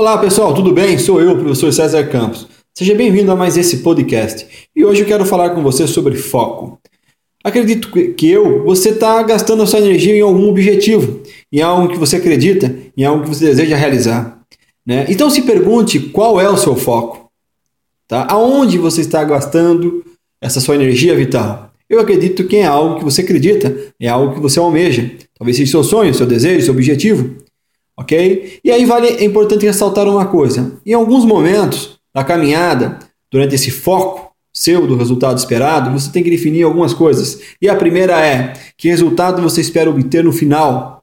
Olá pessoal, tudo bem? Sou eu, o professor César Campos. Seja bem-vindo a mais esse podcast. E hoje eu quero falar com você sobre foco. Acredito que eu, você está gastando a sua energia em algum objetivo, em algo que você acredita, em algo que você deseja realizar. Né? Então se pergunte qual é o seu foco. Tá? Aonde você está gastando essa sua energia vital? Eu acredito que é algo que você acredita, é algo que você almeja. Talvez seja seu sonho, seu desejo, seu objetivo ok? E aí vale, é importante ressaltar uma coisa: em alguns momentos da caminhada, durante esse foco seu do resultado esperado, você tem que definir algumas coisas. E a primeira é: que resultado você espera obter no final?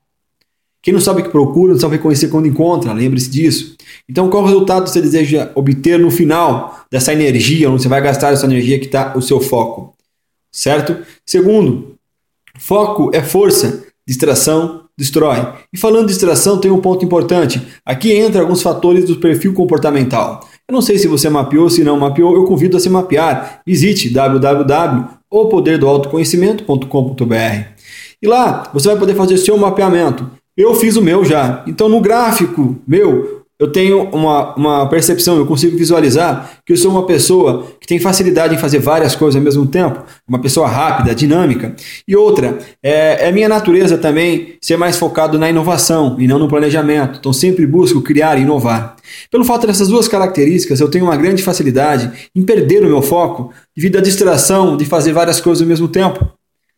Quem não sabe o que procura, não sabe reconhecer quando encontra, lembre-se disso. Então, qual resultado você deseja obter no final dessa energia, onde você vai gastar essa energia que está o seu foco? Certo? Segundo, foco é força, distração destrói. E falando de distração, tem um ponto importante. Aqui entra alguns fatores do perfil comportamental. Eu não sei se você mapeou, se não mapeou, eu convido a se mapear. Visite www.opoderdoautoconhecimento.com.br. E lá você vai poder fazer seu mapeamento. Eu fiz o meu já. Então no gráfico meu, eu tenho uma, uma percepção, eu consigo visualizar que eu sou uma pessoa que tem facilidade em fazer várias coisas ao mesmo tempo, uma pessoa rápida, dinâmica. E outra, é, é minha natureza também ser mais focado na inovação e não no planejamento. Então sempre busco criar e inovar. Pelo fato dessas duas características, eu tenho uma grande facilidade em perder o meu foco devido à distração de fazer várias coisas ao mesmo tempo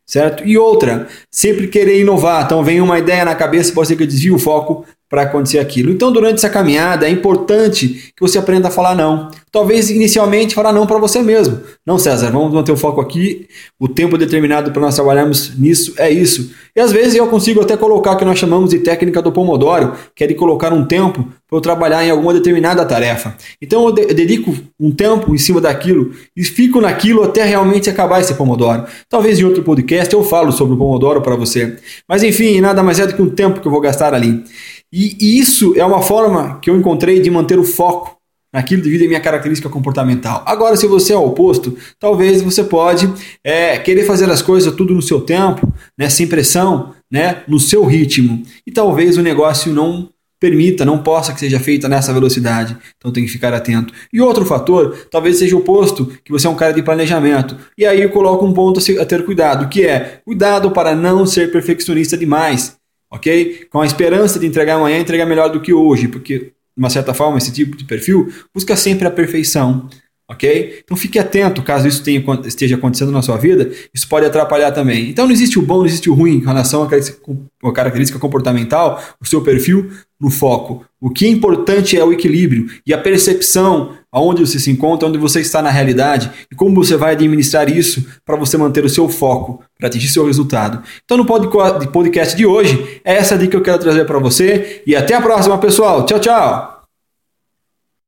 certo? E outra, sempre querer inovar. Então vem uma ideia na cabeça, pode ser que eu desvie o foco para acontecer aquilo. Então, durante essa caminhada, é importante que você aprenda a falar não. Talvez inicialmente falar não para você mesmo. Não, César, vamos manter o foco aqui. O tempo determinado para nós trabalharmos nisso é isso. E às vezes eu consigo até colocar o que nós chamamos de técnica do Pomodoro, que é de colocar um tempo para eu trabalhar em alguma determinada tarefa. Então eu, eu dedico um tempo em cima daquilo e fico naquilo até realmente acabar esse Pomodoro. Talvez em outro podcast eu falo sobre o Pomodoro para você. Mas enfim, nada mais é do que um tempo que eu vou gastar ali. E, isso é uma forma que eu encontrei de manter o foco naquilo devido à minha característica comportamental. Agora, se você é o oposto, talvez você pode é, querer fazer as coisas tudo no seu tempo, né, sem pressão, né, no seu ritmo. E talvez o negócio não permita, não possa que seja feita nessa velocidade. Então tem que ficar atento. E outro fator, talvez seja o oposto, que você é um cara de planejamento. E aí eu coloco um ponto a ter cuidado, que é cuidado para não ser perfeccionista demais ok? Com a esperança de entregar amanhã, entregar melhor do que hoje, porque, de uma certa forma, esse tipo de perfil busca sempre a perfeição, ok? Então fique atento caso isso tenha, esteja acontecendo na sua vida, isso pode atrapalhar também. Então não existe o bom, não existe o ruim em relação à característica comportamental, o seu perfil no foco. O que é importante é o equilíbrio e a percepção aonde você se encontra, onde você está na realidade e como você vai administrar isso para você manter o seu foco, para atingir seu resultado. Então no podcast de hoje, é essa dica que eu quero trazer para você e até a próxima, pessoal. Tchau, tchau.